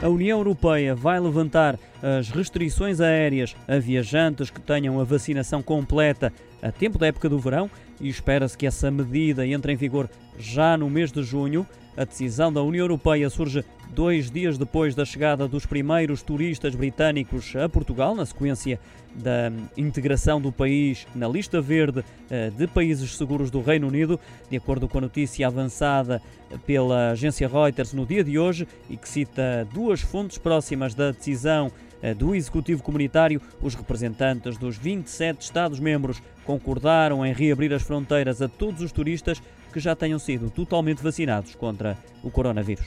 A União Europeia vai levantar as restrições aéreas a viajantes que tenham a vacinação completa a tempo da época do verão e espera-se que essa medida entre em vigor já no mês de junho. A decisão da União Europeia surge dois dias depois da chegada dos primeiros turistas britânicos a Portugal, na sequência da integração do país na lista verde eh, de países seguros do Reino Unido, de acordo com a notícia avançada pela agência Reuters no dia de hoje e que cita duas fontes próximas da decisão do Executivo Comunitário, os representantes dos 27 Estados-membros concordaram em reabrir as fronteiras a todos os turistas que já tenham sido totalmente vacinados contra o coronavírus.